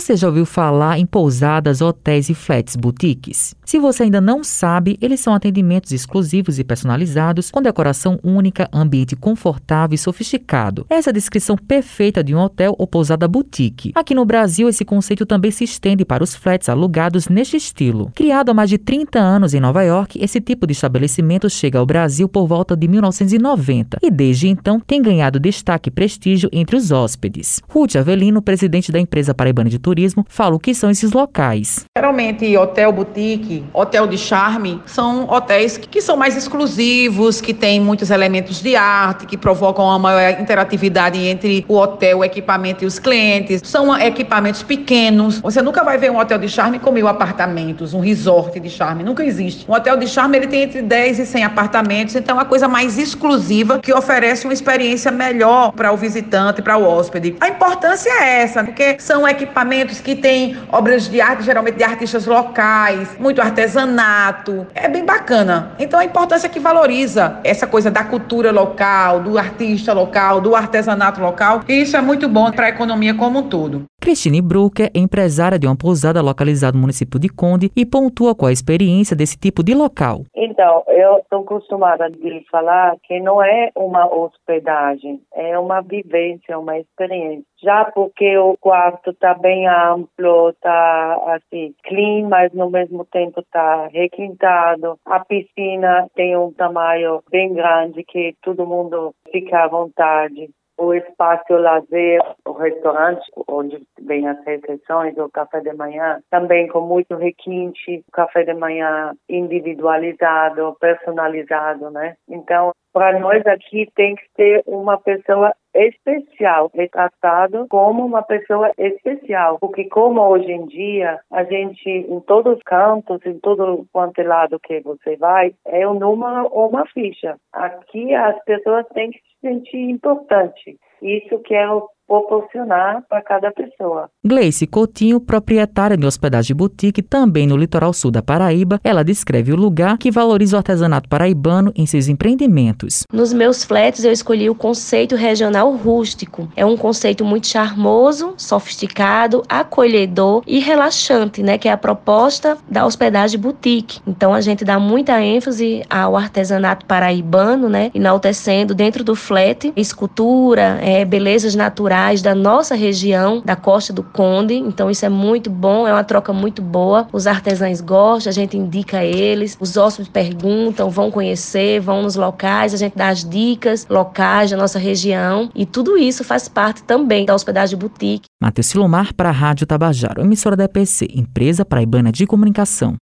Você já ouviu falar em pousadas, hotéis e flats boutiques? Se você ainda não sabe, eles são atendimentos exclusivos e personalizados, com decoração única, ambiente confortável e sofisticado. Essa é a descrição perfeita de um hotel ou pousada boutique. Aqui no Brasil, esse conceito também se estende para os flats alugados neste estilo. Criado há mais de 30 anos em Nova York, esse tipo de estabelecimento chega ao Brasil por volta de 1990 e desde então tem ganhado destaque e prestígio entre os hóspedes. Ruth Avelino, presidente da empresa Paraibana de Turismo, fala o que são esses locais. Geralmente, hotel boutique, hotel de charme, são hotéis que são mais exclusivos, que têm muitos elementos de arte, que provocam uma maior interatividade entre o hotel, o equipamento e os clientes. São equipamentos pequenos. Você nunca vai ver um hotel de charme com mil apartamentos, um resort de charme. Nunca existe. Um hotel de charme ele tem entre 10 e 100 apartamentos, então é uma coisa mais exclusiva que oferece uma experiência melhor para o visitante, para o hóspede. A importância é essa, porque são equipamentos que têm obras de arte, geralmente de artistas locais, muito artesanato. É bem bacana. Então a importância é que valoriza essa coisa da cultura local, do artista local, do artesanato local. E isso é muito bom para a economia como um todo. Cristine Brucker empresária de uma pousada localizada no município de Conde e pontua com a experiência desse tipo de local. Então, eu estou acostumada a falar que não é uma hospedagem, é uma vivência, uma experiência. Já porque o quarto está bem amplo, está assim, clean, mas no mesmo tempo está requintado. A piscina tem um tamanho bem grande que todo mundo fica à vontade o espaço lazer, o restaurante, onde vem as refeições, o café de manhã, também com muito requinte, café de manhã individualizado, personalizado, né? Então, para nós aqui tem que ser uma pessoa especial, retratado como uma pessoa especial, porque como hoje em dia a gente em todos os cantos, em todo quanto é lado que você vai, é um número ou uma ficha. Aqui as pessoas têm que se sentir importante. Isso que é o proporcionar para cada pessoa. Gleice Coutinho, proprietária de hospedagem boutique também no litoral sul da Paraíba, ela descreve o lugar que valoriza o artesanato paraibano em seus empreendimentos. Nos meus flats eu escolhi o conceito regional rústico. É um conceito muito charmoso, sofisticado, acolhedor e relaxante, né, que é a proposta da hospedagem boutique. Então a gente dá muita ênfase ao artesanato paraibano, né, enaltecendo dentro do flat escultura, é, belezas naturais da nossa região, da Costa do Conde. Então isso é muito bom, é uma troca muito boa. Os artesãos gostam, a gente indica eles, os hóspedes perguntam, vão conhecer, vão nos locais, a gente dá as dicas locais da nossa região e tudo isso faz parte também da hospedagem boutique. Matheus Silomar para a Rádio Tabajaro, emissora da EPC, empresa paraibana de comunicação.